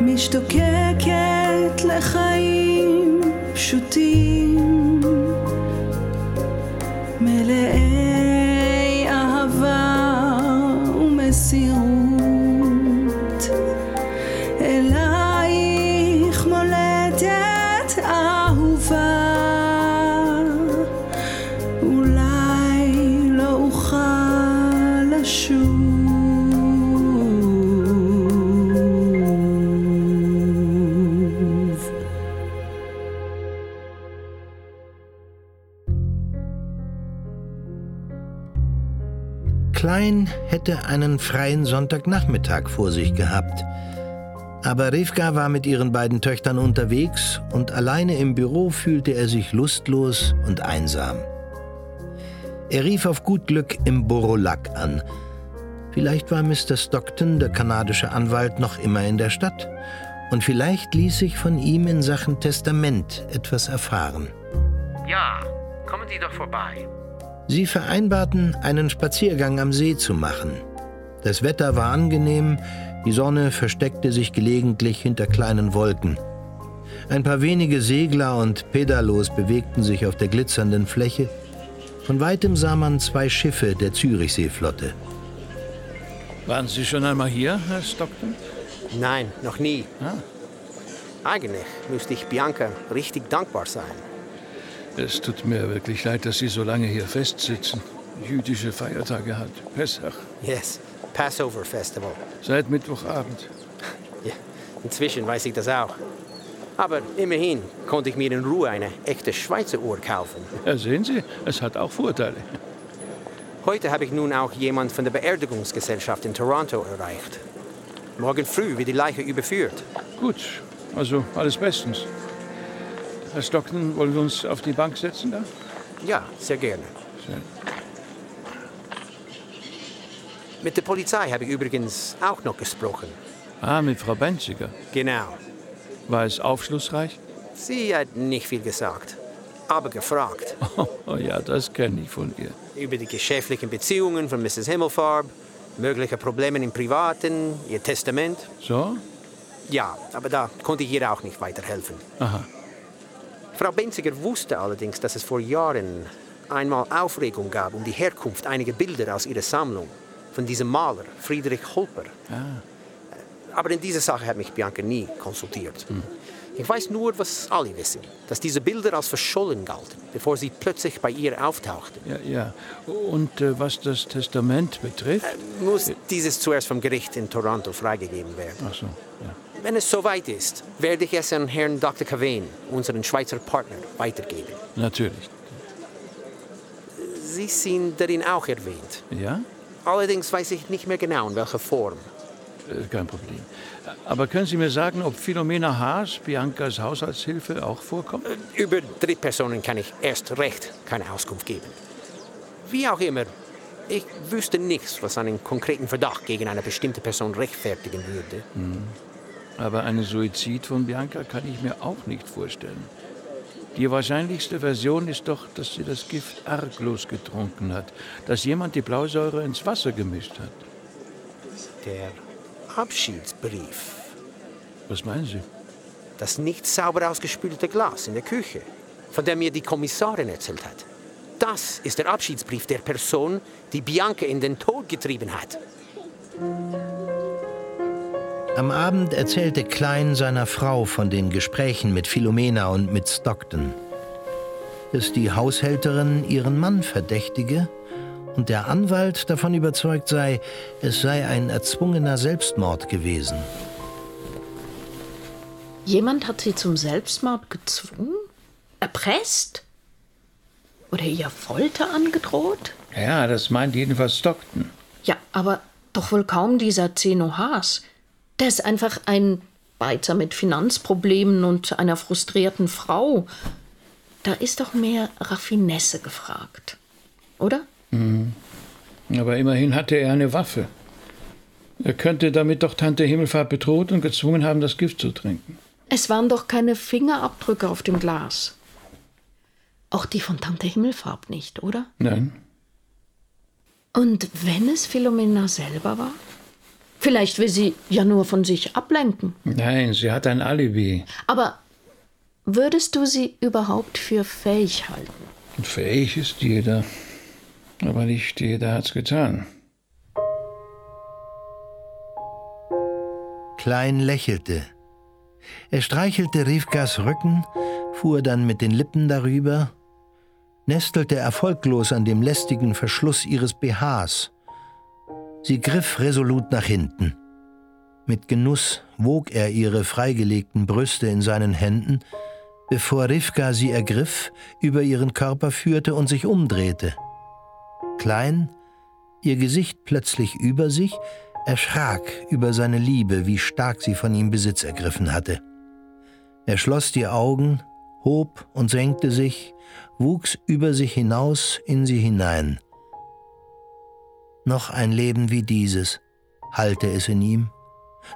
משתוקקת לחיים פשוטים, hätte einen freien Sonntagnachmittag vor sich gehabt. Aber Rivka war mit ihren beiden Töchtern unterwegs und alleine im Büro fühlte er sich lustlos und einsam. Er rief auf gut Glück im Borolak an. Vielleicht war Mr. Stockton, der kanadische Anwalt, noch immer in der Stadt. Und vielleicht ließ sich von ihm in Sachen Testament etwas erfahren. Ja, kommen Sie doch vorbei. Sie vereinbarten, einen Spaziergang am See zu machen. Das Wetter war angenehm, die Sonne versteckte sich gelegentlich hinter kleinen Wolken. Ein paar wenige Segler und Pedalos bewegten sich auf der glitzernden Fläche. Von weitem sah man zwei Schiffe der Zürichseeflotte. Waren Sie schon einmal hier, Herr Stockton? Nein, noch nie. Ah. Eigentlich müsste ich Bianca richtig dankbar sein. Es tut mir wirklich leid, dass Sie so lange hier festsitzen. Jüdische Feiertage hat. Pessach. Yes, Passover Festival. Seit Mittwochabend. Ja, inzwischen weiß ich das auch. Aber immerhin konnte ich mir in Ruhe eine echte Schweizer Uhr kaufen. Ja, sehen Sie, es hat auch Vorteile. Heute habe ich nun auch jemand von der Beerdigungsgesellschaft in Toronto erreicht. Morgen früh wird die Leiche überführt. Gut, also alles bestens. Herr Stockton, wollen wir uns auf die Bank setzen da? Ja, sehr gerne. Schön. Mit der Polizei habe ich übrigens auch noch gesprochen. Ah, mit Frau Benziger. Genau. War es aufschlussreich? Sie hat nicht viel gesagt, aber gefragt. Oh ja, das kenne ich von ihr. Über die geschäftlichen Beziehungen von Mrs. Himmelfarb, mögliche Probleme im Privaten, ihr Testament. So? Ja, aber da konnte ich ihr auch nicht weiterhelfen. Aha. Frau Benziger wusste allerdings, dass es vor Jahren einmal Aufregung gab um die Herkunft einiger Bilder aus ihrer Sammlung von diesem Maler Friedrich Holper. Ah. Aber in dieser Sache hat mich Bianca nie konsultiert. Ich weiß nur, was alle wissen, dass diese Bilder als verschollen galten, bevor sie plötzlich bei ihr auftauchten. Ja, ja. Und äh, was das Testament betrifft? Muss dieses zuerst vom Gericht in Toronto freigegeben werden. Ach so, ja. Wenn es soweit ist, werde ich es an Herrn Dr. Cavane, unseren Schweizer Partner, weitergeben. Natürlich. Sie sind darin auch erwähnt. Ja? Allerdings weiß ich nicht mehr genau, in welcher Form. Äh, kein Problem. Aber können Sie mir sagen, ob Philomena Haas, Biancas Haushaltshilfe, auch vorkommt? Über Drittpersonen kann ich erst recht keine Auskunft geben. Wie auch immer, ich wüsste nichts, was einen konkreten Verdacht gegen eine bestimmte Person rechtfertigen würde. Aber einen Suizid von Bianca kann ich mir auch nicht vorstellen. Die wahrscheinlichste Version ist doch, dass sie das Gift arglos getrunken hat, dass jemand die Blausäure ins Wasser gemischt hat. Der Abschiedsbrief, Was meinen Sie? das nicht sauber ausgespülte Glas in der Küche, von dem mir die Kommissarin erzählt hat. Das ist der Abschiedsbrief der Person, die Bianca in den Tod getrieben hat. Am Abend erzählte Klein seiner Frau von den Gesprächen mit Philomena und mit Stockton. Dass die Haushälterin ihren Mann verdächtige und der Anwalt davon überzeugt sei, es sei ein erzwungener Selbstmord gewesen. Jemand hat sie zum Selbstmord gezwungen? Erpresst? Oder ihr Folter angedroht? Ja, das meint jedenfalls Stockton. Ja, aber doch wohl kaum dieser Zeno Haas. Der ist einfach ein Beizer mit Finanzproblemen und einer frustrierten Frau. Da ist doch mehr Raffinesse gefragt. Oder? Aber immerhin hatte er eine Waffe. Er könnte damit doch Tante Himmelfahrt bedroht und gezwungen haben, das Gift zu trinken. Es waren doch keine Fingerabdrücke auf dem Glas. Auch die von Tante Himmelfarb nicht, oder? Nein, Und wenn es Philomena selber war? Vielleicht will sie ja nur von sich ablenken. Nein, sie hat ein Alibi. Aber würdest du sie überhaupt für fähig halten? Fähig ist jeder. Aber nicht jeder hat's getan. Klein lächelte. Er streichelte Rivkas Rücken, fuhr dann mit den Lippen darüber, nestelte erfolglos an dem lästigen Verschluss ihres BHs. Sie griff resolut nach hinten. Mit Genuss wog er ihre freigelegten Brüste in seinen Händen, bevor Rivka sie ergriff, über ihren Körper führte und sich umdrehte. Klein, ihr Gesicht plötzlich über sich, erschrak über seine Liebe, wie stark sie von ihm Besitz ergriffen hatte. Er schloss die Augen, hob und senkte sich, wuchs über sich hinaus in sie hinein. Noch ein Leben wie dieses, halte es in ihm,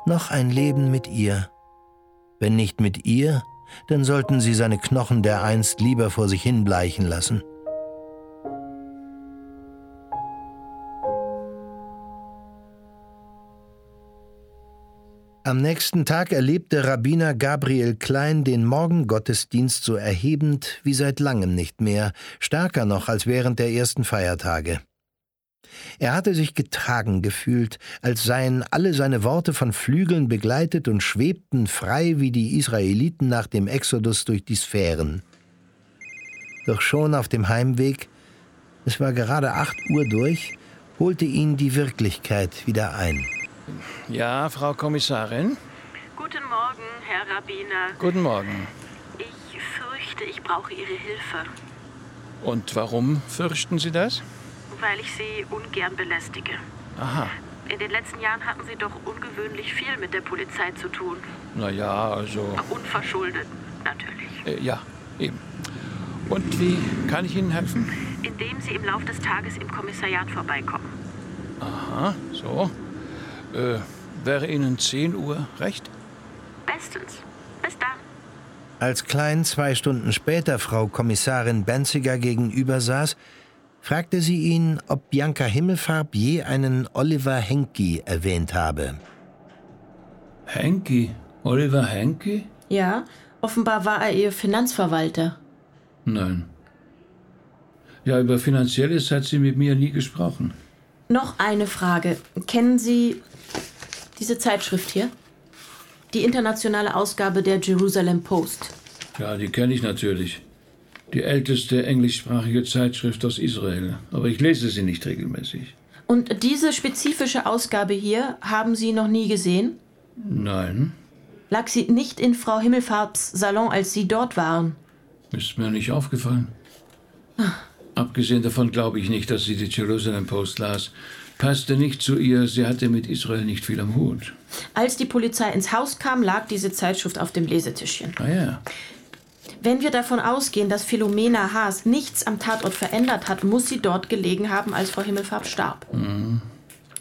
noch ein Leben mit ihr. Wenn nicht mit ihr, dann sollten sie seine Knochen dereinst lieber vor sich hinbleichen lassen. Am nächsten Tag erlebte Rabbiner Gabriel Klein den Morgengottesdienst so erhebend wie seit langem nicht mehr, stärker noch als während der ersten Feiertage. Er hatte sich getragen gefühlt, als seien alle seine Worte von Flügeln begleitet und schwebten frei wie die Israeliten nach dem Exodus durch die Sphären. Doch schon auf dem Heimweg, es war gerade acht Uhr durch, holte ihn die Wirklichkeit wieder ein. Ja, Frau Kommissarin? Guten Morgen, Herr Rabbiner. Guten Morgen. Ich fürchte, ich brauche Ihre Hilfe, Und warum fürchten Sie das? Weil ich Sie ungern belästige. Aha. In den letzten Jahren hatten Sie doch ungewöhnlich viel mit der Polizei zu tun. Na ja, also. Unverschuldet, natürlich. Äh, ja, eben. Und wie kann ich Ihnen helfen? Indem Sie im Laufe des Tages im Kommissariat vorbeikommen. Aha, so. Äh, wäre Ihnen 10 Uhr recht? Bestens. Bis dann. Als Klein zwei Stunden später Frau Kommissarin Benziger gegenüber saß, fragte sie ihn, ob Bianca Himmelfarb je einen Oliver Henke erwähnt habe. Henke? Oliver Henke? Ja, offenbar war er ihr Finanzverwalter. Nein. Ja, über Finanzielles hat sie mit mir nie gesprochen. Noch eine Frage. Kennen Sie diese Zeitschrift hier? Die internationale Ausgabe der Jerusalem Post. Ja, die kenne ich natürlich. Die älteste englischsprachige Zeitschrift aus Israel. Aber ich lese sie nicht regelmäßig. Und diese spezifische Ausgabe hier haben Sie noch nie gesehen? Nein, Lag sie nicht in Frau Himmelfarbs Salon, als Sie dort waren? ist mir nicht aufgefallen. Abgesehen davon glaube ich nicht, dass sie die Jerusalem Post las. Passte nicht zu ihr, sie hatte mit Israel nicht viel am Hut. Als die Polizei ins Haus kam, lag diese Zeitschrift auf dem Lesetischchen. Ah ja, Wenn wir davon ausgehen, dass Philomena Haas nichts am Tatort verändert hat, muss sie dort gelegen haben, als Frau Himmelfarb starb.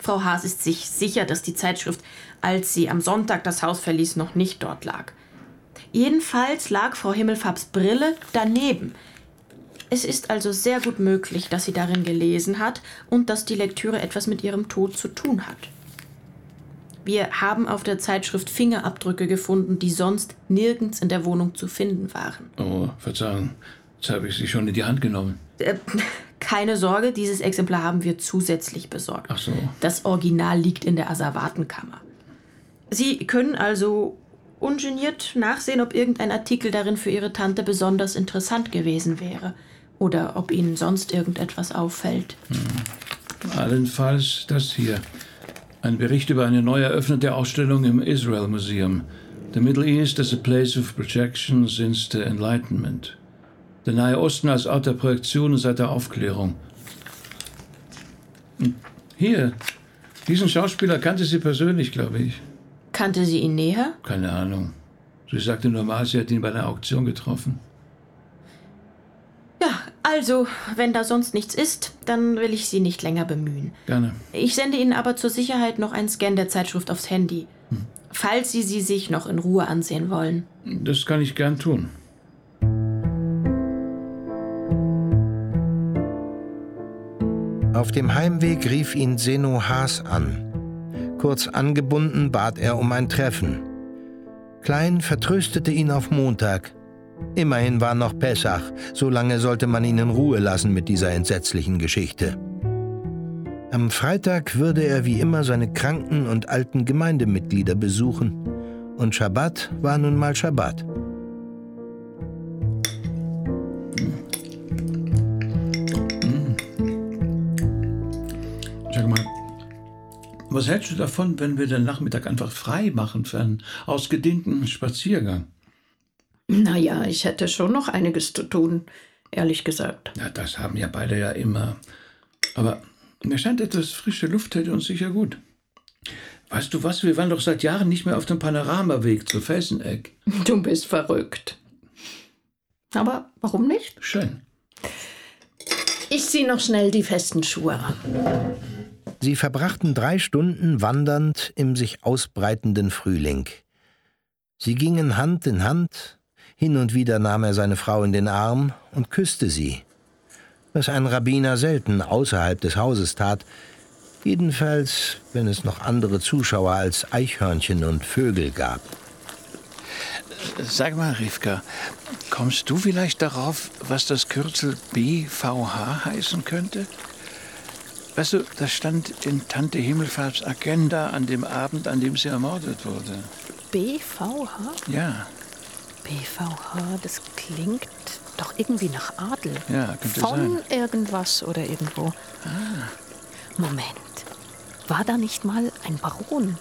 Frau Haas ist sich sicher, dass die Zeitschrift, als sie am Sonntag das Haus verließ, noch nicht dort lag. Jedenfalls lag Frau Himmelfarbs Brille daneben. Es ist also sehr gut möglich, dass sie darin gelesen hat und dass die Lektüre etwas mit ihrem Tod zu tun hat. Wir haben auf der Zeitschrift Fingerabdrücke gefunden, die sonst nirgends in der Wohnung zu finden waren. oh, Verzeihung, jetzt habe ich sie schon in die Hand genommen. Äh, keine Sorge, dieses Exemplar haben wir zusätzlich besorgt. Ach so. Das Original liegt in der Asservatenkammer. Sie können also ungeniert nachsehen, ob irgendein Artikel darin für Ihre Tante besonders interessant gewesen wäre. Oder ob Ihnen sonst irgendetwas auffällt. Allenfalls das hier. Ein Bericht über eine neu eröffnete Ausstellung im Israel Museum. The Middle East as a place of projection since the Enlightenment. Der Nahe Osten als Ort der Projektion seit der Aufklärung. Hm, Hier, diesen Schauspieler kannte sie persönlich, glaube ich. Kannte sie ihn näher? Keine Ahnung. Sie sagte normal, sie hat ihn bei einer Auktion getroffen. Also, wenn da sonst nichts ist, dann will ich Sie nicht länger bemühen. Gerne. Ich sende Ihnen aber zur Sicherheit noch einen Scan der Zeitschrift aufs Handy. Falls Sie sie sich noch in Ruhe ansehen wollen. Das kann ich gern tun. Auf dem Heimweg rief ihn Seno Haas an. Kurz angebunden bat er um ein Treffen. Klein vertröstete ihn auf Montag. Immerhin war noch Pessach, so lange sollte man ihn in Ruhe lassen mit dieser entsetzlichen Geschichte. Am Freitag würde er wie immer seine kranken und alten Gemeindemitglieder besuchen. Und Schabbat war nun mal Schabbat. Sag mal, was hältst du davon, wenn wir den Nachmittag einfach frei machen für einen ausgedehnten Spaziergang? Naja, ich hätte schon noch einiges zu tun, ehrlich gesagt. Ja, das haben ja beide ja immer. Aber mir scheint etwas frische Luft hätte uns sicher gut. Weißt du was, wir waren doch seit Jahren nicht mehr auf dem Panoramaweg zu Felseneck. Du bist verrückt. Aber warum nicht? Schön. Ich ziehe noch schnell die festen Schuhe an. Sie verbrachten drei Stunden wandernd im sich ausbreitenden Frühling. Sie gingen Hand in Hand, hin und wieder nahm er seine Frau in den Arm und küsste sie, was ein Rabbiner selten außerhalb des Hauses tat, jedenfalls wenn es noch andere Zuschauer als Eichhörnchen und Vögel gab. Sag mal, Rivka, kommst du vielleicht darauf, was das Kürzel BVH heißen könnte? Weißt du, das stand in Tante Himmelfahrts Agenda an dem Abend, an dem sie ermordet wurde. BVH? Ja, BVH, das klingt doch irgendwie nach Adel. Ja, könnte Von sein. irgendwas oder irgendwo. Moment. War da nicht mal ein Baron,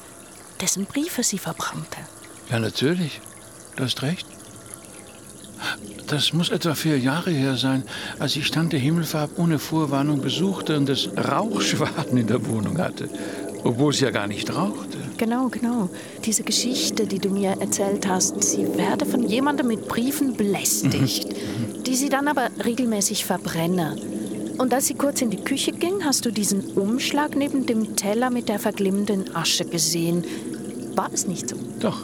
dessen Briefe sie verbrannte? ja, natürlich. Du hast recht. Das muss etwa vier Jahre her sein, als ich Tante Himmelfarb ohne Vorwarnung besuchte und es Rauchschwaden in der Wohnung hatte, obwohl sie ja gar nicht rauchte. Genau, genau. Diese Geschichte, die du mir erzählt hast, sie werde von jemandem mit Briefen belästigt, die sie dann aber regelmäßig verbrenne. Und als sie kurz in die Küche ging, hast du diesen Umschlag neben dem Teller mit der verglimmenden Asche gesehen. War es nicht so? Doch,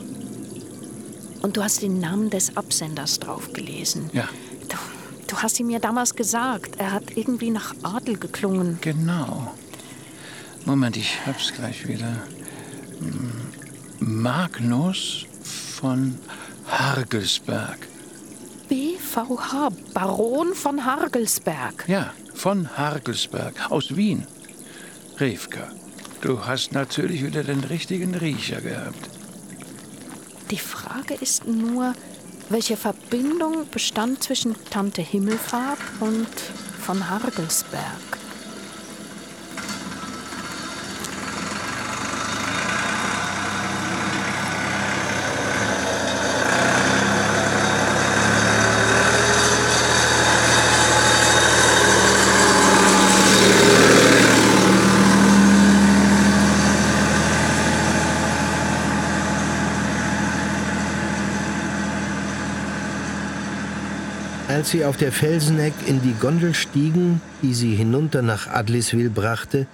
Und du hast den Namen des Absenders drauf gelesen. ja, Du, du hast ihm mir damals gesagt, er hat irgendwie nach Adel geklungen. genau. Moment, ich hab's gleich wieder. Hm, Magnus von Hargelsberg. BVH, Baron von Hargelsberg. Ja, von Hargelsberg aus Wien. Revka, du hast natürlich wieder den richtigen Riecher gehabt. Die Frage ist nur, welche Verbindung bestand zwischen Tante Himmelfarb und von Hargelsberg? Sie auf der Felseneck in die Gondel stiegen, die sie hinunter nach Adliswil brachte,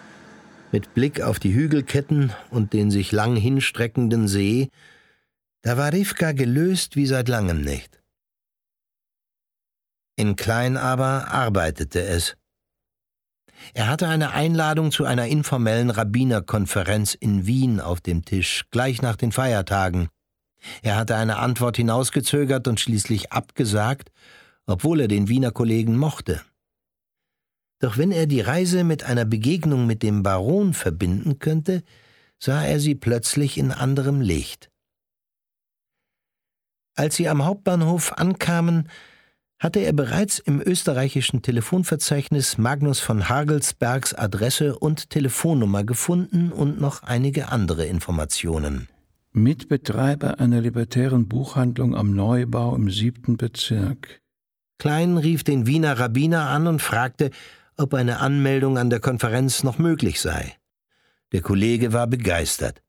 mit Blick auf die Hügelketten und den sich lang hinstreckenden See, da war Rivka gelöst wie seit langem nicht. In Klein aber arbeitete es. Er hatte eine Einladung zu einer informellen Rabbinerkonferenz in Wien auf dem Tisch, gleich nach den Feiertagen. Er hatte eine Antwort hinausgezögert und schließlich abgesagt, obwohl er den Wiener Kollegen mochte. Doch wenn er die Reise mit einer Begegnung mit dem Baron verbinden könnte, sah er sie plötzlich in anderem Licht. Als sie am Hauptbahnhof ankamen, hatte er bereits im österreichischen Telefonverzeichnis Magnus von Hagelsbergs Adresse und Telefonnummer gefunden und noch einige andere Informationen. Mitbetreiber einer libertären Buchhandlung am Neubau im siebten Bezirk. Klein rief den Wiener Rabbiner an und fragte, ob eine Anmeldung an der Konferenz noch möglich sei. Der Kollege war begeistert.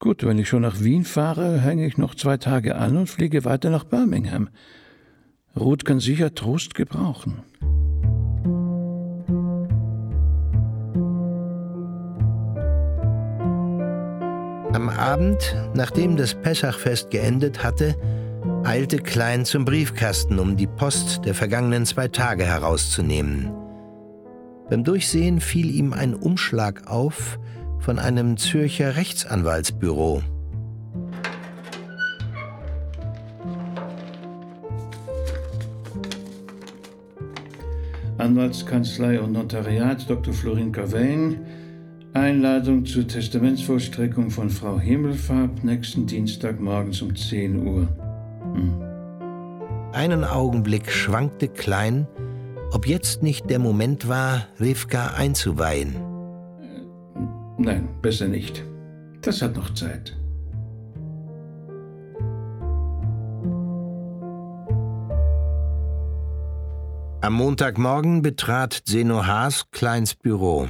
Gut, wenn ich schon nach Wien fahre, hänge ich noch zwei Tage an und fliege weiter nach Birmingham. Ruth kann sicher Trost gebrauchen. Am Abend, nachdem das Pessachfest geendet hatte, eilte Klein zum Briefkasten, um die Post der vergangenen zwei Tage herauszunehmen. Beim Durchsehen fiel ihm ein Umschlag auf, von einem Zürcher Rechtsanwaltsbüro. Anwaltskanzlei und Notariat Dr. Florin Cavain. Einladung zur Testamentsvollstreckung von Frau Himmelfarb nächsten Dienstag morgens um 10 Uhr. Einen Augenblick schwankte Klein, ob jetzt nicht der Moment war, Rivka einzuweihen. Nein, besser nicht. Das hat noch Zeit. Am Montagmorgen betrat Zeno Haas Kleins Büro.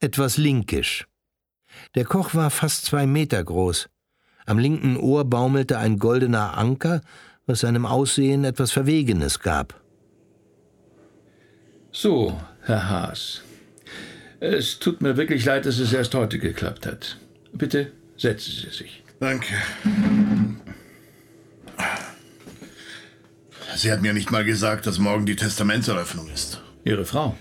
Etwas linkisch. Der Koch war fast zwei Meter groß. Am linken Ohr baumelte ein goldener Anker, was seinem Aussehen etwas Verwegenes gab. So, Herr Haas. Es tut mir wirklich leid, dass es erst heute geklappt hat. Bitte setzen Sie sich. Danke. Sie hat mir nicht mal gesagt, dass morgen die Testamentseröffnung ist. Ihre Frau?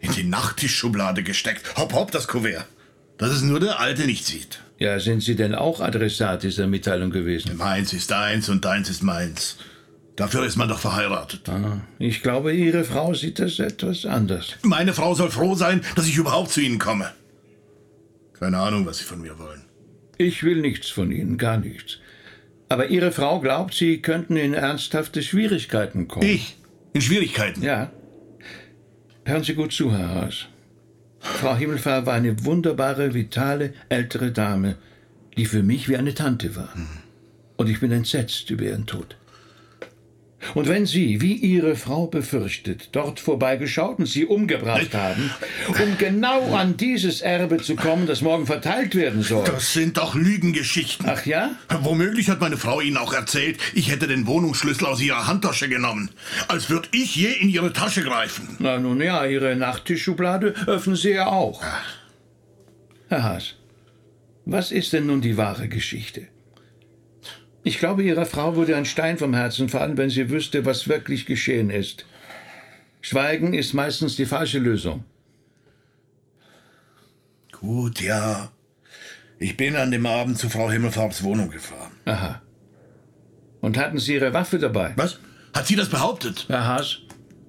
In die Nachttischschublade gesteckt. Hopp, hopp, das Kuvert. Dass es nur der Alte nicht sieht. Ja, sind Sie denn auch Adressat dieser Mitteilung gewesen? Meins ist deins und deins ist meins. Dafür ist man doch verheiratet. Ah, ich glaube, Ihre Frau sieht das etwas anders. Meine Frau soll froh sein, dass ich überhaupt zu Ihnen komme. Keine Ahnung, was Sie von mir wollen. Ich will nichts von Ihnen, gar nichts. Aber Ihre Frau glaubt, Sie könnten in ernsthafte Schwierigkeiten kommen. Ich? In Schwierigkeiten? Ja. Hören Sie gut zu, Herr Haas. Frau Himmelfahr war eine wunderbare, vitale, ältere Dame, die für mich wie eine Tante war. Und ich bin entsetzt über ihren Tod. Und wenn Sie, wie Ihre Frau befürchtet, dort vorbeigeschaut und Sie umgebracht haben, um genau an dieses Erbe zu kommen, das morgen verteilt werden soll. Das sind doch Lügengeschichten. Ach ja? Womöglich hat meine Frau Ihnen auch erzählt, ich hätte den Wohnungsschlüssel aus Ihrer Handtasche genommen. Als würde ich je in Ihre Tasche greifen. Na nun ja, Ihre Nachttischschublade öffnen Sie ja auch. Herr Haas, was ist denn nun die wahre Geschichte? Ich glaube, Ihrer Frau würde ein Stein vom Herzen fallen, wenn sie wüsste, was wirklich geschehen ist. Schweigen ist meistens die falsche Lösung. Gut, ja. Ich bin an dem Abend zu Frau Himmelfarbs Wohnung gefahren. Aha. Und hatten Sie Ihre Waffe dabei? Was? Hat sie das behauptet? Herr Haas,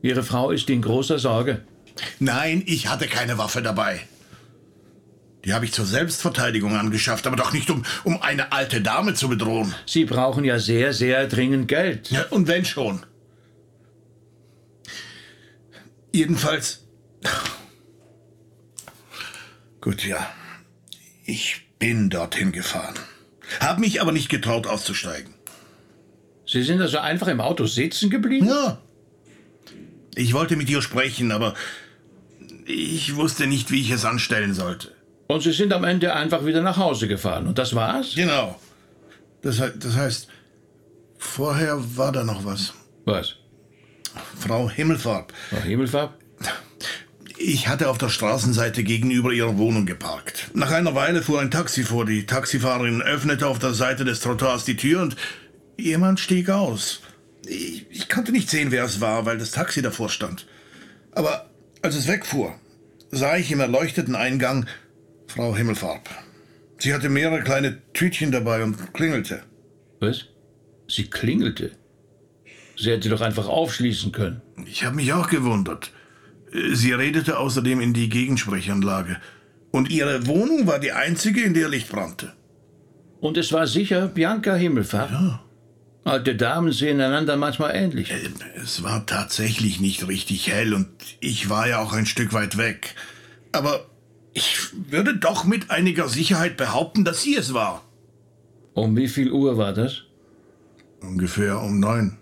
Ihre Frau ist in großer Sorge. Nein, ich hatte keine Waffe dabei. Die habe ich zur Selbstverteidigung angeschafft, aber doch nicht, um, um eine alte Dame zu bedrohen. Sie brauchen ja sehr, sehr dringend Geld. Ja, und wenn schon. Jedenfalls. Gut, ja. Ich bin dorthin gefahren. Hab mich aber nicht getraut auszusteigen. Sie sind also einfach im Auto sitzen geblieben? Ja. Ich wollte mit ihr sprechen, aber ich wusste nicht, wie ich es anstellen sollte. Und Sie sind am Ende einfach wieder nach Hause gefahren. Und das war's? Genau. Das, das heißt, vorher war da noch was. Was? Frau Himmelfarb. Frau Himmelfarb? Ich hatte auf der Straßenseite gegenüber ihrer Wohnung geparkt. Nach einer Weile fuhr ein Taxi vor. Die Taxifahrerin öffnete auf der Seite des Trottoirs die Tür und jemand stieg aus. Ich, ich konnte nicht sehen, wer es war, weil das Taxi davor stand. Aber als es wegfuhr, sah ich im erleuchteten Eingang Frau Himmelfarb. Sie hatte mehrere kleine Tütchen dabei und klingelte. Was? Sie klingelte. Sie hätte doch einfach aufschließen können. Ich habe mich auch gewundert. Sie redete außerdem in die Gegensprechanlage. Und ihre Wohnung war die einzige, in der Licht brannte. Und es war sicher Bianca Himmelfarb. Ja. Alte Damen sehen einander manchmal ähnlich. Äh, Es war tatsächlich nicht richtig hell und ich war ja auch ein Stück weit weg. Aber ich würde doch mit einiger Sicherheit behaupten, dass sie es war. Um wie viel Uhr war das? Ungefähr um neun.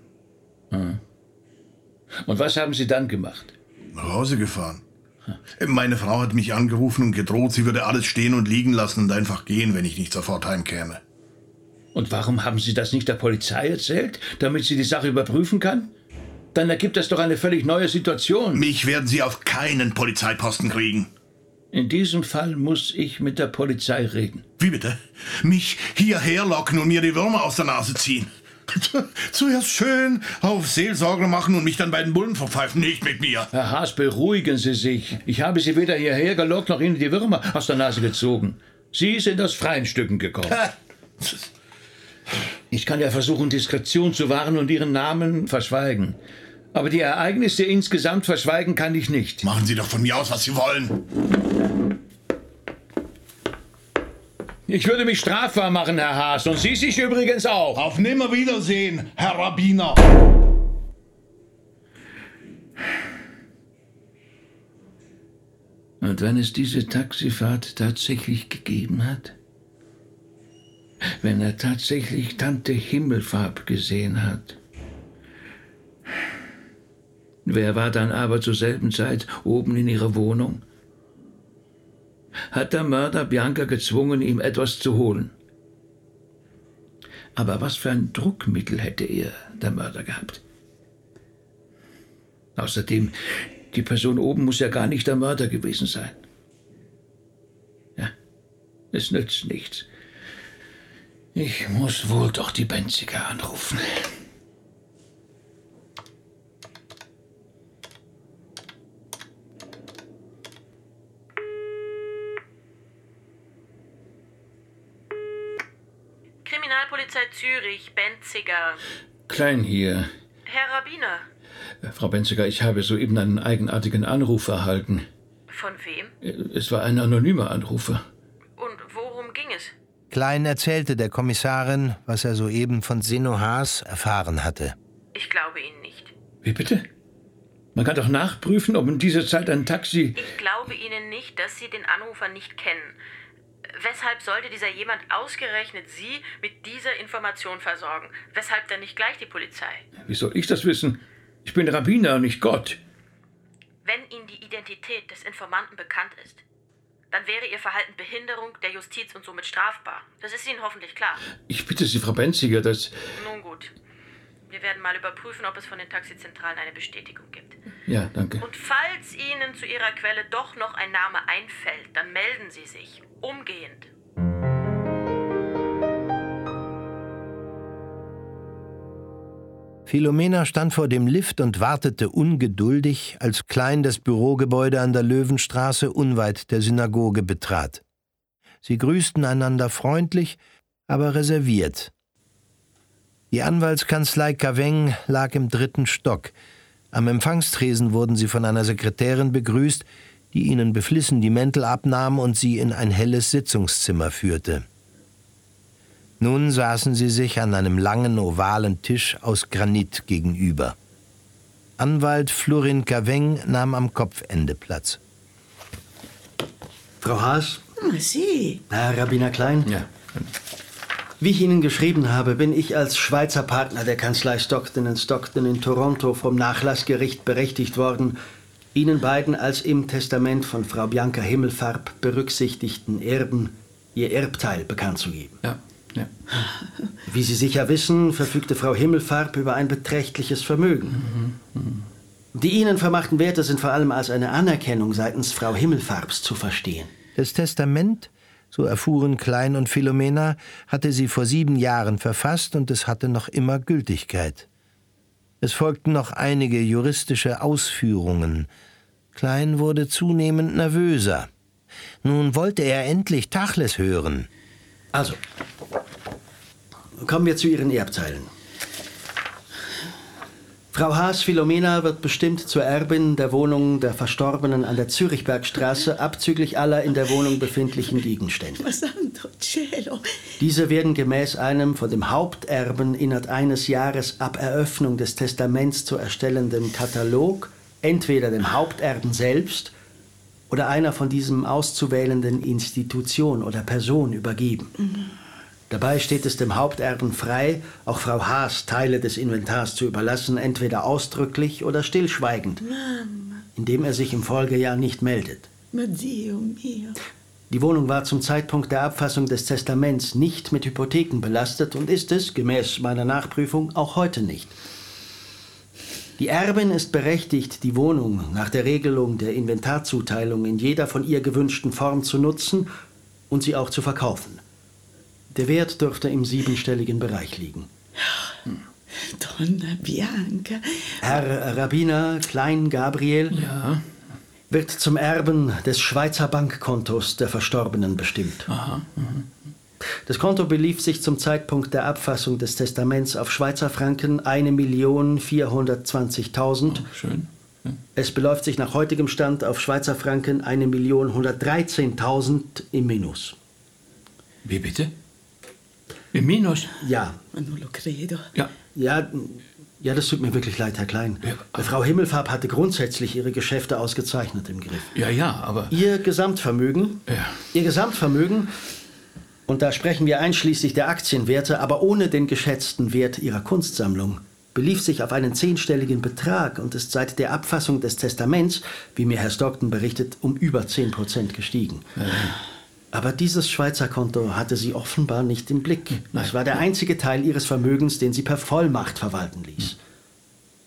Und was haben Sie dann gemacht? Nach Hause gefahren. Meine Frau hat mich angerufen und gedroht, sie würde alles stehen und liegen lassen und einfach gehen, wenn ich nicht sofort heimkäme. Und warum haben Sie das nicht der Polizei erzählt, damit sie die Sache überprüfen kann? Dann ergibt das doch eine völlig neue Situation. Mich werden sie auf keinen Polizeiposten kriegen. In diesem Fall muss ich mit der Polizei reden. Wie bitte? Mich hierher locken und mir die Würmer aus der Nase ziehen? Zuerst schön auf Seelsorger machen und mich dann bei den Bullen verpfeifen. Nicht mit mir. Herr Haas, beruhigen Sie sich. Ich habe Sie weder hierher gelockt noch Ihnen die Würmer aus der Nase gezogen. Sie sind aus freien Stücken gekommen. Ich kann ja versuchen, Diskretion zu wahren und Ihren Namen verschweigen. Aber die Ereignisse insgesamt verschweigen kann ich nicht. Machen Sie doch von mir aus, was Sie wollen. Ich würde mich strafbar machen, Herr Haas, und Sie sich übrigens auch. Auf Nimmerwiedersehen, Herr Rabbiner. Und wenn es diese Taxifahrt tatsächlich gegeben hat? Wenn er tatsächlich Tante Himmelfarb gesehen hat? Wer war dann aber zur selben Zeit oben in ihrer Wohnung? Hat der Mörder Bianca gezwungen, ihm etwas zu holen? Aber was für ein Druckmittel hätte er, der Mörder, gehabt? Außerdem, die Person oben muss ja gar nicht der Mörder gewesen sein. Ja, es nützt nichts. Ich muss wohl doch die Benziger anrufen. Kriminalpolizei Zürich, Benziger. Klein hier. Herr Rabbiner. Äh, Frau Benziger, ich habe soeben einen eigenartigen Anruf erhalten. Von wem? Äh, Es war ein anonymer Anrufer. Und worum ging es? Klein erzählte der Kommissarin, was er soeben von Seno Haas erfahren hatte. Ich glaube Ihnen nicht. Wie bitte? Man kann doch nachprüfen, ob in dieser Zeit ein Taxi. Ich glaube Ihnen nicht, dass Sie den Anrufer nicht kennen. Weshalb sollte dieser jemand ausgerechnet Sie mit dieser Information versorgen? Weshalb dann nicht gleich die Polizei? Wie soll ich das wissen? Ich bin Rabbiner, nicht Gott. Wenn Ihnen die Identität des Informanten bekannt ist, dann wäre Ihr Verhalten Behinderung der Justiz und somit strafbar. Das ist Ihnen hoffentlich klar. Ich bitte Sie, Frau Benziger, dass. Nun gut. Wir werden mal überprüfen, ob es von den Taxizentralen eine Bestätigung gibt. Ja, danke. Und falls Ihnen zu Ihrer Quelle doch noch ein Name einfällt, dann melden Sie sich. Umgehend. Philomena stand vor dem Lift und wartete ungeduldig, als Klein das Bürogebäude an der Löwenstraße unweit der Synagoge betrat. Sie grüßten einander freundlich, aber reserviert. Die Anwaltskanzlei Caveng lag im dritten Stock. Am Empfangstresen wurden sie von einer Sekretärin begrüßt, die ihnen beflissen die Mäntel abnahm und sie in ein helles Sitzungszimmer führte. Nun saßen sie sich an einem langen ovalen Tisch aus Granit gegenüber. Anwalt Florin Caveng nahm am Kopfende Platz. Frau Haas, Sie. Herr Rabbiner Klein. Ja. Wie ich Ihnen geschrieben habe, bin ich als Schweizer Partner der Kanzlei Stockton Stockton in Toronto vom Nachlassgericht berechtigt worden, Ihnen beiden als im Testament von Frau Bianca Himmelfarb berücksichtigten Erben Ihr Erbteil bekannt zu geben. Ja, ja. Wie Sie sicher wissen, verfügte Frau Himmelfarb über ein beträchtliches Vermögen. Die Ihnen vermachten Werte sind vor allem als eine Anerkennung seitens Frau Himmelfarbs zu verstehen. Das Testament, so erfuhren Klein und Philomena, hatte sie vor sieben Jahren verfasst und es hatte noch immer Gültigkeit. Es folgten noch einige juristische Ausführungen. Klein wurde zunehmend nervöser. Nun wollte er endlich Tachles hören. Also, kommen wir zu Ihren Erbteilen. Frau Haas Philomena wird bestimmt zur Erbin der Wohnung der Verstorbenen an der Zürichbergstraße, abzüglich aller in der Wohnung befindlichen Gegenstände. Diese werden gemäß einem von dem Haupterben innerhalb eines Jahres ab Eröffnung des Testaments zu erstellenden Katalog entweder dem Haupterben selbst oder einer von diesem auszuwählenden Institution oder Person übergeben. Dabei steht es dem Haupterben frei, auch Frau Haas Teile des Inventars zu überlassen, entweder ausdrücklich oder stillschweigend, indem er sich im Folgejahr nicht meldet. Die Wohnung war zum Zeitpunkt der Abfassung des Testaments nicht mit Hypotheken belastet und ist es, gemäß meiner Nachprüfung, auch heute nicht. Die Erbin ist berechtigt, die Wohnung nach der Regelung der Inventarzuteilung in jeder von ihr gewünschten Form zu nutzen und sie auch zu verkaufen. Der Wert dürfte im siebenstelligen Bereich liegen. Donna Bianca. Herr Rabbiner Klein Gabriel Ja. wird zum Erben des Schweizer Bankkontos der Verstorbenen bestimmt. Aha. Das Konto belief sich zum Zeitpunkt der Abfassung des Testaments auf Schweizer Franken 1.420.000. Schön. Es beläuft sich nach heutigem Stand auf Schweizer Franken 1.113.000 im Minus. Wie bitte? Im Minus? Ja, Non lo credo. Ja. ja, ja, das tut mir wirklich leid, Herr Klein. Frau Himmelfarb hatte grundsätzlich ihre Geschäfte ausgezeichnet im Griff. Ja, ja, aber. Ihr Gesamtvermögen, Ja. Ihr Gesamtvermögen, und da sprechen wir einschließlich der Aktienwerte, aber ohne den geschätzten Wert Ihrer Kunstsammlung, belief sich auf einen zehnstelligen Betrag und ist seit der Abfassung des Testaments, wie mir Herr Stockton berichtet, um über 10 Prozent gestiegen. Aber dieses Schweizer Konto hatte sie offenbar nicht im Blick. Es war der einzige Teil ihres Vermögens, den sie per Vollmacht verwalten ließ.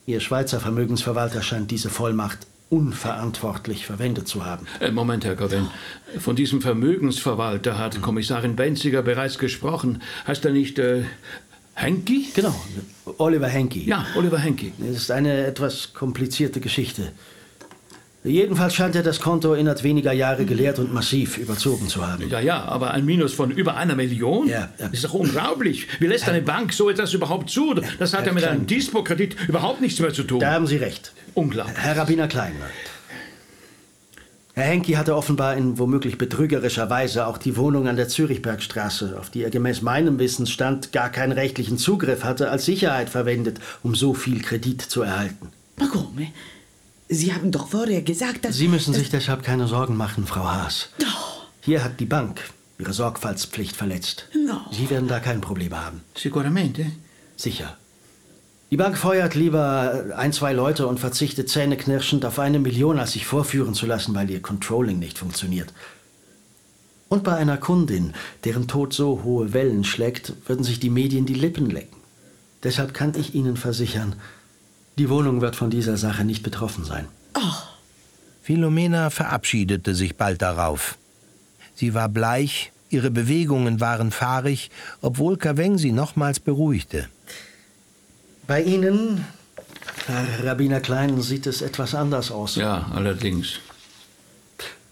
Ihr Schweizer Vermögensverwalter scheint diese Vollmacht unverantwortlich verwendet zu haben. Äh, Moment, Herr Corinne. Von diesem Vermögensverwalter hat Kommissarin Benziger bereits gesprochen. Heißt er nicht äh, Henki? Genau, Oliver Henke. Ja, Oliver Henki. Es ist eine etwas komplizierte Geschichte. Jedenfalls scheint er das Konto innerhalb weniger Jahre geleert und massiv überzogen zu haben. Ja, ja, aber ein Minus von über einer Million? Ja, ja. Ist doch unglaublich. Wie lässt eine Bank so etwas überhaupt zu? Das hat ja mit einem Dispo-Kredit überhaupt nichts mehr zu tun. Da haben Sie recht. Unglaublich. Herr Rabbiner Klein. Herr Henke hatte offenbar in womöglich betrügerischer Weise auch die Wohnung an der Zürichbergstraße, auf die er gemäß meinem Wissensstand gar keinen rechtlichen Zugriff hatte, als Sicherheit verwendet, um so viel Kredit zu erhalten. Ma come? Sie haben doch vorher gesagt, dass... Sie müssen sich deshalb keine Sorgen machen, Frau Haas. Doch. Hier hat die Bank ihre Sorgfaltspflicht verletzt. No. Sie werden da kein Problem haben. Sicuramente. Sicher. Die Bank feuert lieber ein, zwei Leute und verzichtet zähneknirschend auf eine Million, als sich vorführen zu lassen, weil ihr Controlling nicht funktioniert. Und bei einer Kundin, deren Tod so hohe Wellen schlägt, würden sich die Medien die Lippen lecken. Deshalb kann ich Ihnen versichern, die Wohnung wird von dieser Sache nicht betroffen sein. Philomena verabschiedete sich bald darauf. Sie war bleich, ihre Bewegungen waren fahrig, obwohl Kaweng sie nochmals beruhigte. Bei Ihnen, Herr Rabbiner Klein, sieht es etwas anders aus. Ja, allerdings.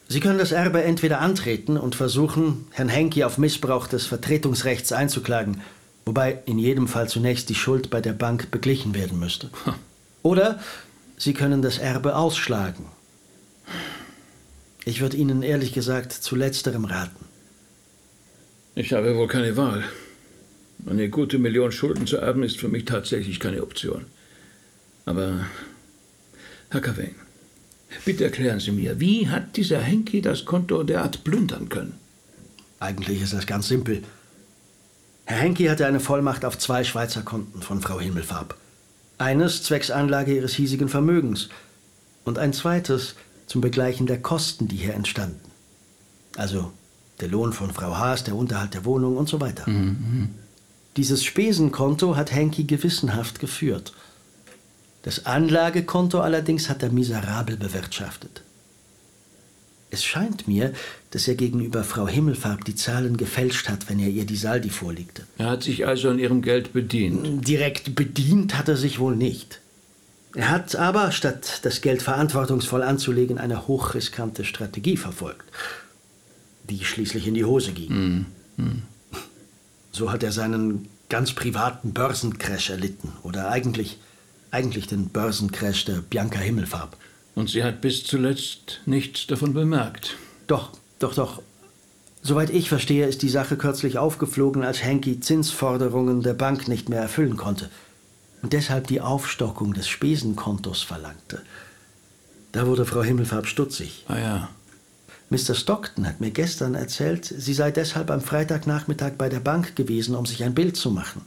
Sie können das Erbe entweder antreten und versuchen, Herrn Henke auf Missbrauch des Vertretungsrechts einzuklagen, wobei in jedem Fall zunächst die Schuld bei der Bank beglichen werden müsste. Oder Sie können das Erbe ausschlagen. Ich würde Ihnen ehrlich gesagt zu letzterem raten. Ich habe wohl keine Wahl. Eine gute Million Schulden zu erben ist für mich tatsächlich keine Option. Aber, Herr Caveng, bitte erklären Sie mir, wie hat dieser Henki das Konto derart plündern können? Eigentlich ist das ganz simpel. Herr Henke hatte eine Vollmacht auf zwei Schweizer Konten von Frau Himmelfarb. Eines zwecks Anlage ihres hiesigen Vermögens und ein zweites zum Begleichen der Kosten, die hier entstanden. Also der Lohn von Frau Haas, der Unterhalt der Wohnung und so weiter. Dieses Spesenkonto hat Henke gewissenhaft geführt. Das Anlagekonto allerdings hat er miserabel bewirtschaftet. Es scheint mir, dass er gegenüber Frau Himmelfarb die Zahlen gefälscht hat, wenn er ihr die Saldi vorlegte. Er hat sich also an ihrem Geld bedient. Direkt bedient hat er sich wohl nicht. Er hat aber, statt das Geld verantwortungsvoll anzulegen, eine hochriskante Strategie verfolgt, die schließlich in die Hose ging. So hat er seinen ganz privaten Börsencrash erlitten. Oder eigentlich, eigentlich den Börsencrash der Bianca Himmelfarb. Und sie hat bis zuletzt nichts davon bemerkt. Doch, doch, doch. Soweit ich verstehe, ist die Sache kürzlich aufgeflogen, als Henky Zinsforderungen der Bank nicht mehr erfüllen konnte und deshalb die Aufstockung des Spesenkontos verlangte. Da wurde Frau Himmelfarb stutzig. Ah ja. Mr. Stockton hat mir gestern erzählt, sie sei deshalb am Freitagnachmittag bei der Bank gewesen, um sich ein Bild zu machen.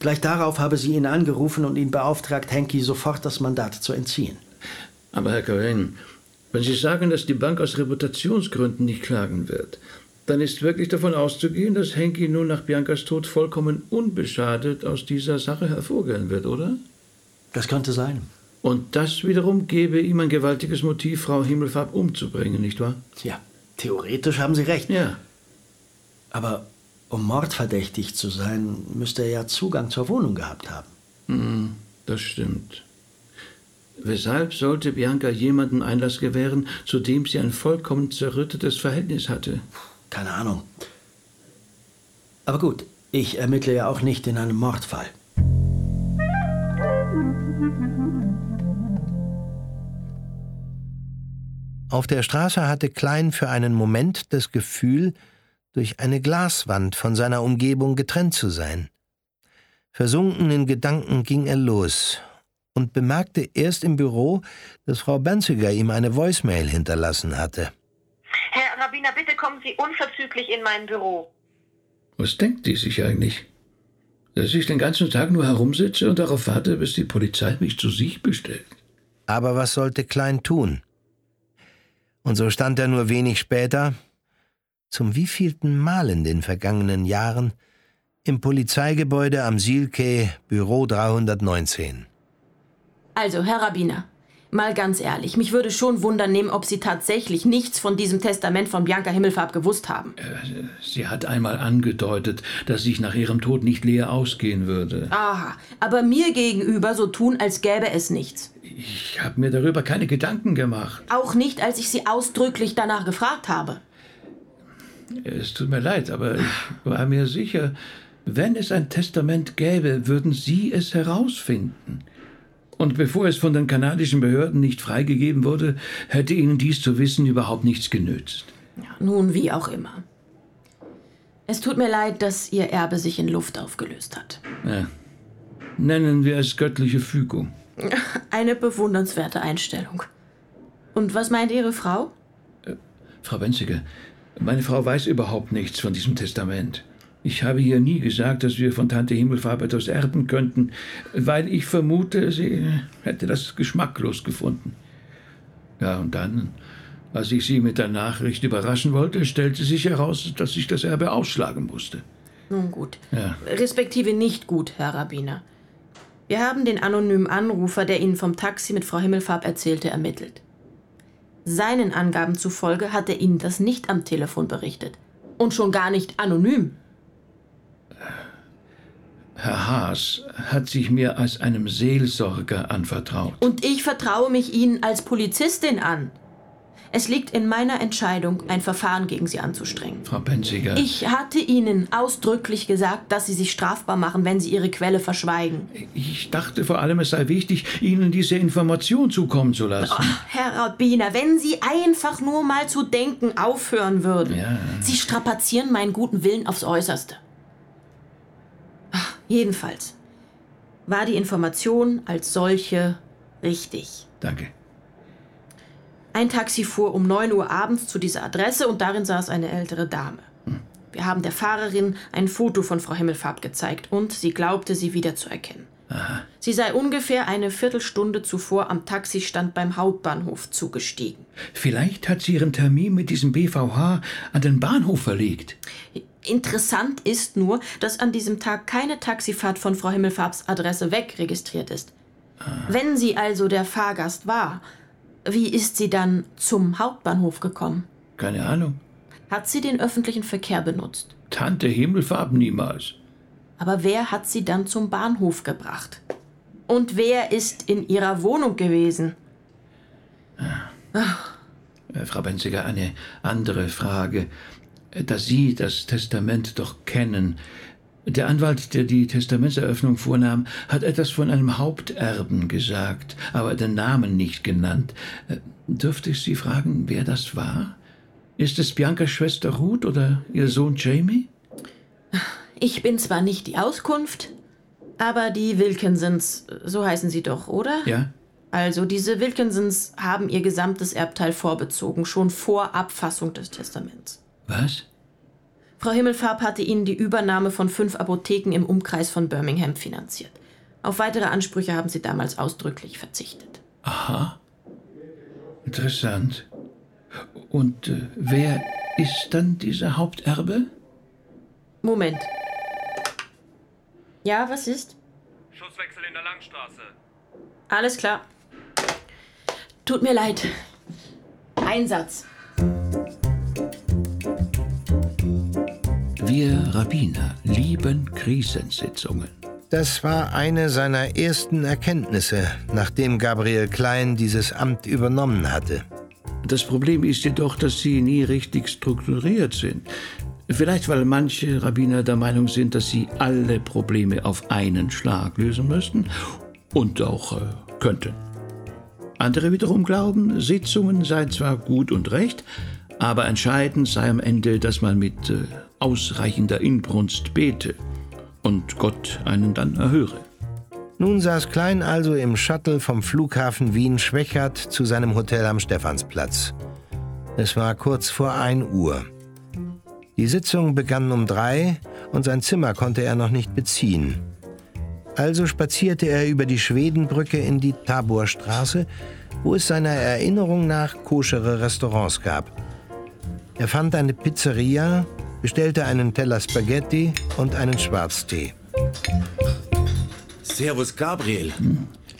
Gleich darauf habe sie ihn angerufen und ihn beauftragt, Henky sofort das Mandat zu entziehen. Aber Herr Cohen, wenn Sie sagen, dass die Bank aus Reputationsgründen nicht klagen wird, dann ist wirklich davon auszugehen, dass Henki nun nach Biancas Tod vollkommen unbeschadet aus dieser Sache hervorgehen wird, oder? Das könnte sein. Und das wiederum gebe ihm ein gewaltiges Motiv, Frau Himmelfarb umzubringen, nicht wahr? Ja, theoretisch haben Sie recht. Ja. Aber Um mordverdächtig zu sein, müsste er ja Zugang zur Wohnung gehabt haben. Hm, das stimmt. Weshalb sollte Bianca jemanden Einlass gewähren, zu dem sie ein vollkommen zerrüttetes Verhältnis hatte? Keine Ahnung. Aber gut, ich ermittle ja auch nicht in einem Mordfall. Auf der Straße hatte Klein für einen Moment das Gefühl, durch eine Glaswand von seiner Umgebung getrennt zu sein. Versunken in Gedanken ging er los und bemerkte erst im Büro, dass Frau Benziger ihm eine Voicemail hinterlassen hatte. Herr Rabbiner, bitte kommen Sie unverzüglich in mein Büro. Was denkt die sich eigentlich? Dass ich den ganzen Tag nur herumsitze und darauf warte, bis die Polizei mich zu sich bestellt. Aber was sollte Klein tun? Und so stand er nur wenig später, zum wievielten Mal in den vergangenen Jahren, im Polizeigebäude am Sielke, Büro 319. Also, Herr Rabbiner, mal ganz ehrlich, mich würde schon wundern nehmen, ob Sie tatsächlich nichts von diesem Testament von Bianca Himmelfarb gewusst haben. Äh, sie hat einmal angedeutet, dass ich nach ihrem Tod nicht leer ausgehen würde. Aha, aber mir gegenüber so tun, als gäbe es nichts. Ich habe mir darüber keine Gedanken gemacht. Auch nicht, als ich Sie ausdrücklich danach gefragt habe. Es tut mir leid, aber ich war mir sicher, wenn es ein Testament gäbe, würden Sie es herausfinden. Und bevor es von den kanadischen Behörden nicht freigegeben wurde, hätte Ihnen dies zu wissen überhaupt nichts genützt. Ja, nun, wie auch immer. Es tut mir leid, dass Ihr Erbe sich in Luft aufgelöst hat. Ja. Nennen wir es göttliche Fügung. Eine bewundernswerte Einstellung. Und was meint Ihre Frau? Äh, Frau Benziger, meine Frau weiß überhaupt nichts von diesem Testament. Ich habe ihr nie gesagt, dass wir von Tante Himmelfarb etwas erben könnten, weil ich vermute, sie hätte das geschmacklos gefunden. Ja, und dann, als ich sie mit der Nachricht überraschen wollte, stellte sich heraus, dass ich das Erbe ausschlagen musste. Nun gut. Ja. Respektive nicht gut, Herr Rabbiner. Wir haben den anonymen Anrufer, der Ihnen vom Taxi mit Frau Himmelfarb erzählte, ermittelt. Seinen Angaben zufolge hat er Ihnen das nicht am Telefon berichtet. Und schon gar nicht anonym. Herr Haas hat sich mir als einem Seelsorger anvertraut. Und ich vertraue mich Ihnen als Polizistin an. Es liegt in meiner Entscheidung, ein Verfahren gegen Sie anzustrengen. Frau Penziger. Ich hatte Ihnen ausdrücklich gesagt, dass Sie sich strafbar machen, wenn Sie Ihre Quelle verschweigen. Ich dachte vor allem, es sei wichtig, Ihnen diese Information zukommen zu lassen. Oh, Herr Rabbiner, wenn Sie einfach nur mal zu denken aufhören würden. Ja. Sie strapazieren meinen guten Willen aufs Äußerste. Jedenfalls war die Information als solche richtig. Danke. Ein Taxi fuhr um 9 Uhr abends zu dieser Adresse und darin saß eine ältere Dame. Wir haben der Fahrerin ein Foto von Frau Himmelfarb gezeigt und sie glaubte, sie wiederzuerkennen. Aha. Sie sei ungefähr eine Viertelstunde zuvor am Taxistand beim Hauptbahnhof zugestiegen. Vielleicht hat sie ihren Termin mit diesem BVH an den Bahnhof verlegt. Interessant ist nur, dass an diesem Tag keine Taxifahrt von Frau Himmelfarbs Adresse weg registriert ist. Wenn sie also der Fahrgast war, wie ist sie dann zum Hauptbahnhof gekommen? Keine Ahnung. Hat sie den öffentlichen Verkehr benutzt? Tante Himmelfarb niemals. Aber wer hat sie dann zum Bahnhof gebracht? Und wer ist in ihrer Wohnung gewesen? Äh, Frau Benziger, eine andere Frage. Äh, Da Sie das Testament doch kennen. Der Anwalt, der die Testamentseröffnung vornahm, hat etwas von einem Haupterben gesagt, aber den Namen nicht genannt. Äh, Dürfte ich Sie fragen, wer das war? Ist es Biancas Schwester Ruth oder Ihr Sohn Jamie? Ich bin zwar nicht die Auskunft, aber die Wilkinsons, so heißen sie doch, oder? Ja. Also diese Wilkinsons haben ihr gesamtes Erbteil vorbezogen, schon vor Abfassung des Testaments. Was? Frau Himmelfarb hatte ihnen die Übernahme von fünf Apotheken im Umkreis von Birmingham finanziert. Auf weitere Ansprüche haben sie damals ausdrücklich verzichtet. Aha. Interessant. Und äh, wer ist dann dieser Haupterbe? Moment. Ja, was ist? Schusswechsel in der Langstraße. Alles klar. Tut mir leid. Einsatz. Wir Rabbiner lieben Krisensitzungen. Das war eine seiner ersten Erkenntnisse, nachdem Gabriel Klein dieses Amt übernommen hatte. Das Problem ist jedoch, dass sie nie richtig strukturiert sind. Vielleicht, weil manche Rabbiner der Meinung sind, dass sie alle Probleme auf einen Schlag lösen müssten und auch äh, könnten. Andere wiederum glauben, Sitzungen seien zwar gut und recht, aber entscheidend sei am Ende, dass man mit äh, ausreichender Inbrunst bete und Gott einen dann erhöre. Nun saß Klein also im Shuttle vom Flughafen Wien-Schwächert zu seinem Hotel am Stephansplatz. Es war kurz vor 1 Uhr. Die Sitzung begann um drei und sein Zimmer konnte er noch nicht beziehen. Also spazierte er über die Schwedenbrücke in die Taborstraße, wo es seiner Erinnerung nach koschere Restaurants gab. Er fand eine Pizzeria, bestellte einen Teller Spaghetti und einen Schwarztee. Servus, Gabriel.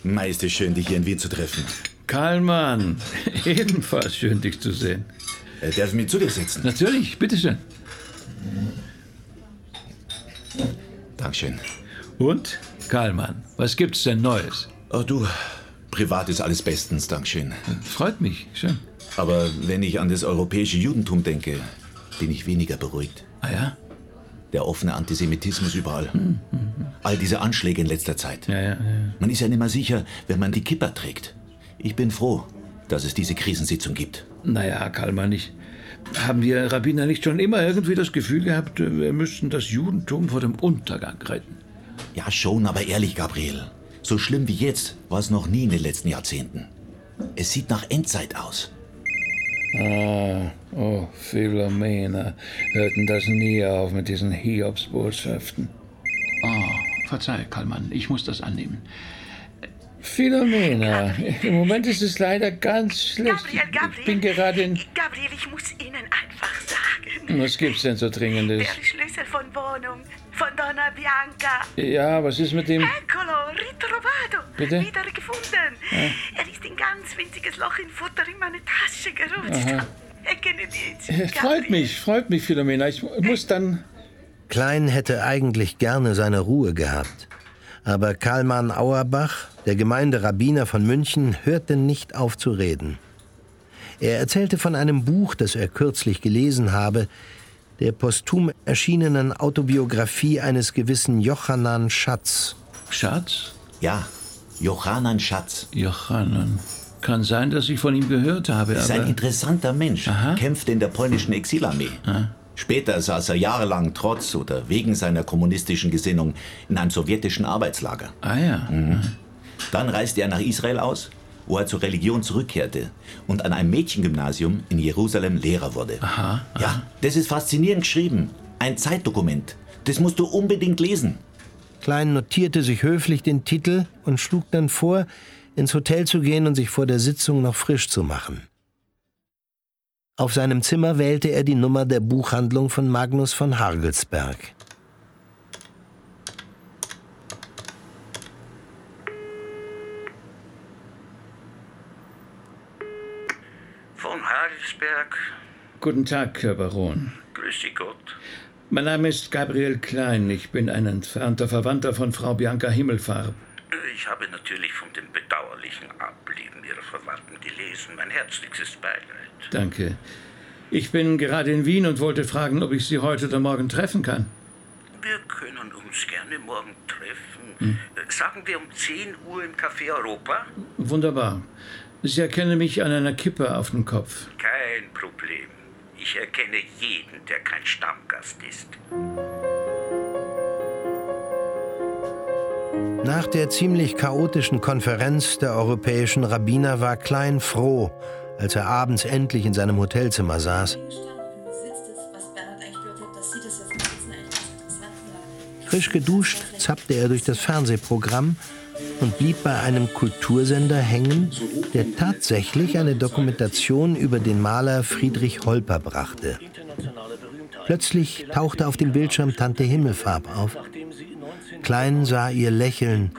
Meist schön, dich hier in Wien zu treffen. Karlmann, ebenfalls schön, dich zu sehen. Äh, darf ich mich zu dir setzen? Natürlich, bitteschön. Dankeschön. Und, Karlmann, was gibt's denn Neues? Oh, du, privat ist alles bestens, Dankeschön. Freut mich, schön. Aber wenn ich an das europäische Judentum denke, bin ich weniger beruhigt. Ah ja? Der offene Antisemitismus überall. Hm, hm, All diese Anschläge in letzter Zeit. Ja, ja, ja. Man ist ja nicht mehr sicher, wenn man die Kippa trägt. Ich bin froh, dass es diese Krisensitzung gibt. Naja, Karlmann, ich. Haben wir Rabbiner nicht schon immer irgendwie das Gefühl gehabt, wir müssten das Judentum vor dem Untergang retten? Ja, schon, aber ehrlich, Gabriel. So schlimm wie jetzt war es noch nie in den letzten Jahrzehnten. Es sieht nach Endzeit aus. Ah, oh, Philomena, hörten das nie auf mit diesen Hiobsbotschaften. Oh, verzeih, Karlmann, ich muss das annehmen. Philomena, im Moment ist es leider ganz schlecht. Gabriel, Gabriel. Ich bin gerade in... Gabriel, ich muss Ihnen einfach sagen. Was gibt's denn so Dringendes? Der Schlüssel von Wohnung von Donna Bianca. Ja, was ist mit dem... Eccolo, ritrovado. Bitte? Wiedergefunden. Er ist in ganz winziges Loch in Futter in meine Tasche gerutscht. Aha. Erkenne jetzt. Äh, Freut mich, freut mich, Philomena. Ich muss dann... Klein hätte eigentlich gerne seine Ruhe gehabt. Aber Karlmann Auerbach, der Gemeinderabbiner von München, hörte nicht auf zu reden. Er erzählte von einem Buch, das er kürzlich gelesen habe, der posthum erschienenen Autobiografie eines gewissen Johannan Schatz. Schatz? Ja, Johannan Schatz. Johannan. Kann sein, dass ich von ihm gehört habe, Ist aber... ein interessanter Mensch. Aha. Kämpfte in der polnischen Exilarmee. Später saß er jahrelang trotz oder wegen seiner kommunistischen Gesinnung in einem sowjetischen Arbeitslager. Ah ja. Mhm. Dann reiste er nach Israel aus, wo er zur Religion zurückkehrte und an einem Mädchengymnasium in Jerusalem Lehrer wurde. Aha. Ja, das ist faszinierend geschrieben. Ein Zeitdokument. Das musst du unbedingt lesen. Klein notierte sich höflich den Titel und schlug dann vor, ins Hotel zu gehen und sich vor der Sitzung noch frisch zu machen. Auf seinem Zimmer wählte er die Nummer der Buchhandlung von Magnus von Hargelsberg. Von Hagelsberg. Guten Tag, Herr Baron. Grüß Sie Gott. Mein Name ist Gabriel Klein. Ich bin ein entfernter Verwandter von Frau Bianca Himmelfarb. Ich habe natürlich von dem bedauerlichen Ableben Ihrer Verwandten gelesen. Mein herzlichstes Beileid. Danke. Ich bin gerade in Wien und wollte fragen, ob ich Sie heute oder morgen treffen kann. Wir können uns gerne morgen treffen. Hm. Äh, Sagen wir um 10 Uhr im Café Europa? Wunderbar. Sie erkennen mich an einer Kippe auf dem Kopf. Kein Problem. Ich erkenne jeden, der kein Stammgast ist. Nach der ziemlich chaotischen Konferenz der europäischen Rabbiner war Klein froh, als er abends endlich in seinem Hotelzimmer saß. Frisch geduscht zappte er durch das Fernsehprogramm und blieb bei einem Kultursender hängen, der tatsächlich eine Dokumentation über den Maler Friedrich Holper brachte. Plötzlich tauchte auf dem Bildschirm Tante Himmelfarb auf. Klein sah ihr Lächeln,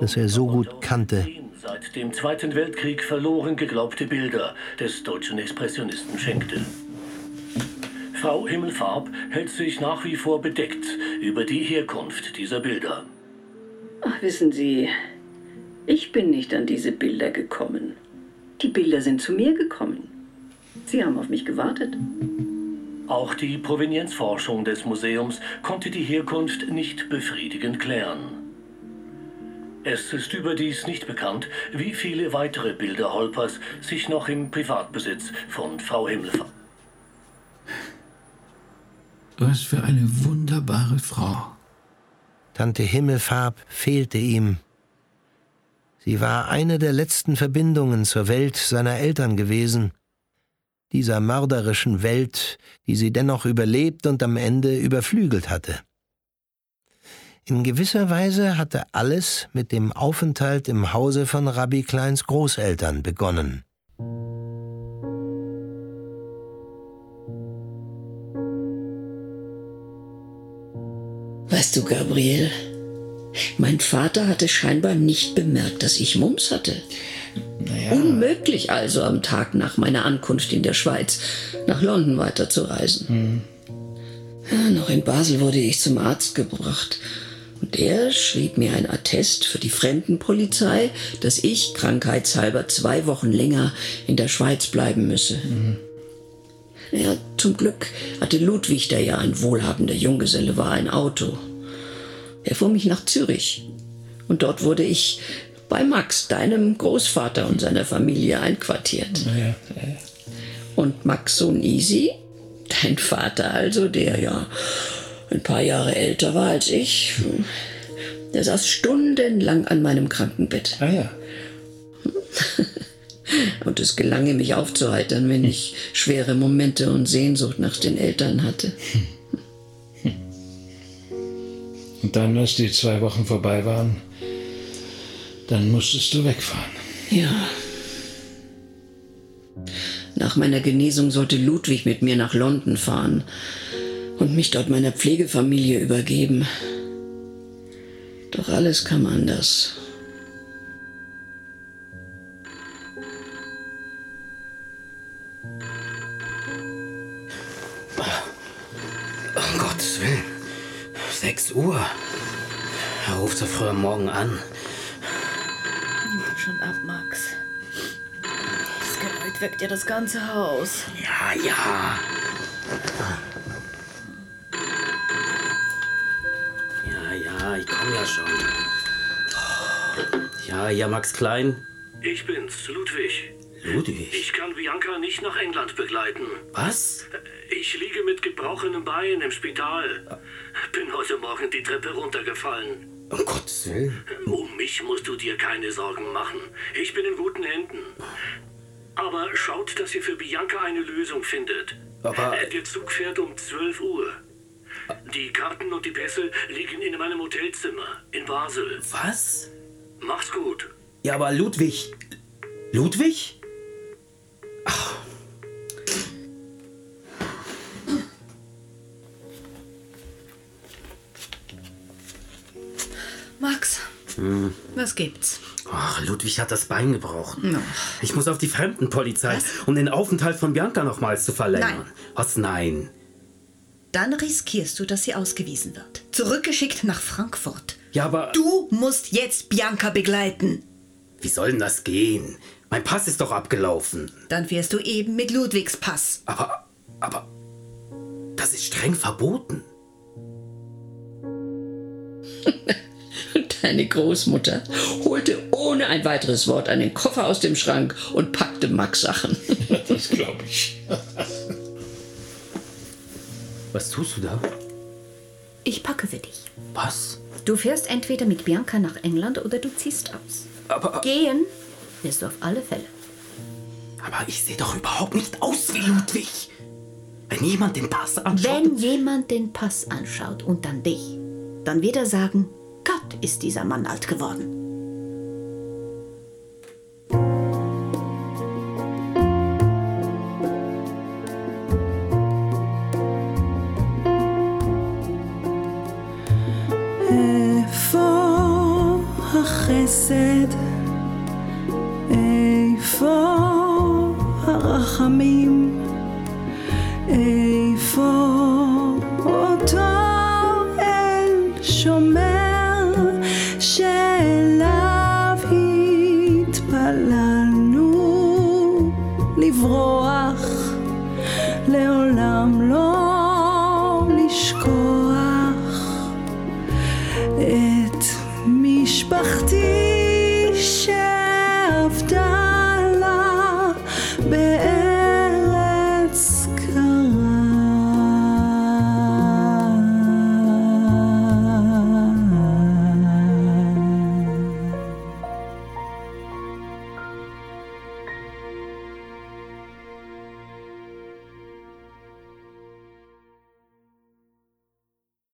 das er so gut kannte. Seit dem Zweiten Weltkrieg verloren geglaubte Bilder des deutschen Expressionisten schenkte. Frau Himmelfarb hält sich nach wie vor bedeckt über die Herkunft dieser Bilder. Wissen Sie, ich bin nicht an diese Bilder gekommen. Die Bilder sind zu mir gekommen. Sie haben auf mich gewartet. Auch die Provenienzforschung des Museums konnte die Herkunft nicht befriedigend klären. Es ist überdies nicht bekannt, wie viele weitere Bilder Holpers sich noch im Privatbesitz von Frau Himmelfarb. Was für eine wunderbare Frau. Tante Himmelfarb fehlte ihm. Sie war eine der letzten Verbindungen zur Welt seiner Eltern gewesen, dieser mörderischen Welt, die sie dennoch überlebt und am Ende überflügelt hatte. In gewisser Weise hatte alles mit dem Aufenthalt im Hause von Rabbi Kleins Großeltern begonnen. Weißt du, Gabriel, mein Vater hatte scheinbar nicht bemerkt, dass ich Mumps hatte. Naja. Unmöglich also am Tag nach meiner Ankunft in der Schweiz nach London weiterzureisen. Hm. Ja, noch in Basel wurde ich zum Arzt gebracht. Und er schrieb mir ein Attest für die Fremdenpolizei, dass ich krankheitshalber zwei Wochen länger in der Schweiz bleiben müsse. Mhm. Ja, zum Glück hatte Ludwig, der ja ein wohlhabender Junggeselle war, ein Auto. Er fuhr mich nach Zürich. Und dort wurde ich bei Max, deinem Großvater und seiner Familie einquartiert. Naja, Und Max Sohn Easy, dein Vater also, der ja ein paar Jahre älter war als ich, der saß stundenlang an meinem Krankenbett. Ah ja. Und es gelang ihm, mich aufzuheitern, wenn ich schwere Momente und Sehnsucht nach den Eltern hatte. Und dann, als die zwei Wochen vorbei waren, dann musstest du wegfahren. Ja. Nach meiner Genesung sollte Ludwig mit mir nach London fahren und mich dort meiner Pflegefamilie übergeben. Doch alles kam anders. 6 Uhr. Er ruft so früh am Morgen an. Schon ab, Max. Das Geräusch weckt ja das ganze Haus. Ja, ja. Ja, ja, ich komm ja schon. Ja, ja, Max Klein. Ich bin's, Ludwig. Ludwig? Ich kann Bianca nicht nach England begleiten. Was? Ich liege mit gebrochenem Bein im Spital. Bin heute Morgen die Treppe runtergefallen. Um Gottes Willen. Um mich musst du dir keine Sorgen machen. Ich bin in guten Händen. Aber schaut, dass ihr für Bianca eine Lösung findet. Aber- Der Zug fährt um 12 Uhr. Die Karten und die Pässe liegen in meinem Hotelzimmer in Basel. Was? Mach's gut. Ja, aber Ludwig. Ludwig? Max, Hm. was gibt's? Ach, Ludwig hat das Bein gebrochen. No. Ich muss auf die Fremdenpolizei, um den Aufenthalt von Bianca nochmals zu verlängern. Nein. Was? Nein. Dann riskierst du, dass sie ausgewiesen wird. Zurückgeschickt nach Frankfurt. Ja, aber. Du musst jetzt Bianca begleiten. Wie soll denn das gehen? Mein Pass ist doch abgelaufen. Dann fährst du eben mit Ludwigs Pass. Aber. Aber. Das ist streng verboten. Deine Großmutter holte ohne ein weiteres Wort einen Koffer aus dem Schrank und packte Max Sachen. Das glaube ich. Was tust du da? Ich packe für dich. Was? Du fährst entweder mit Bianca nach England oder du ziehst aus. Aber. Gehen wirst du auf alle Fälle. Aber ich sehe doch überhaupt nicht aus wie Ludwig. Wenn jemand den Pass anschaut. Wenn jemand den Pass anschaut und dann dich, dann wird er sagen, Gott ist dieser Mann alt geworden. Honey.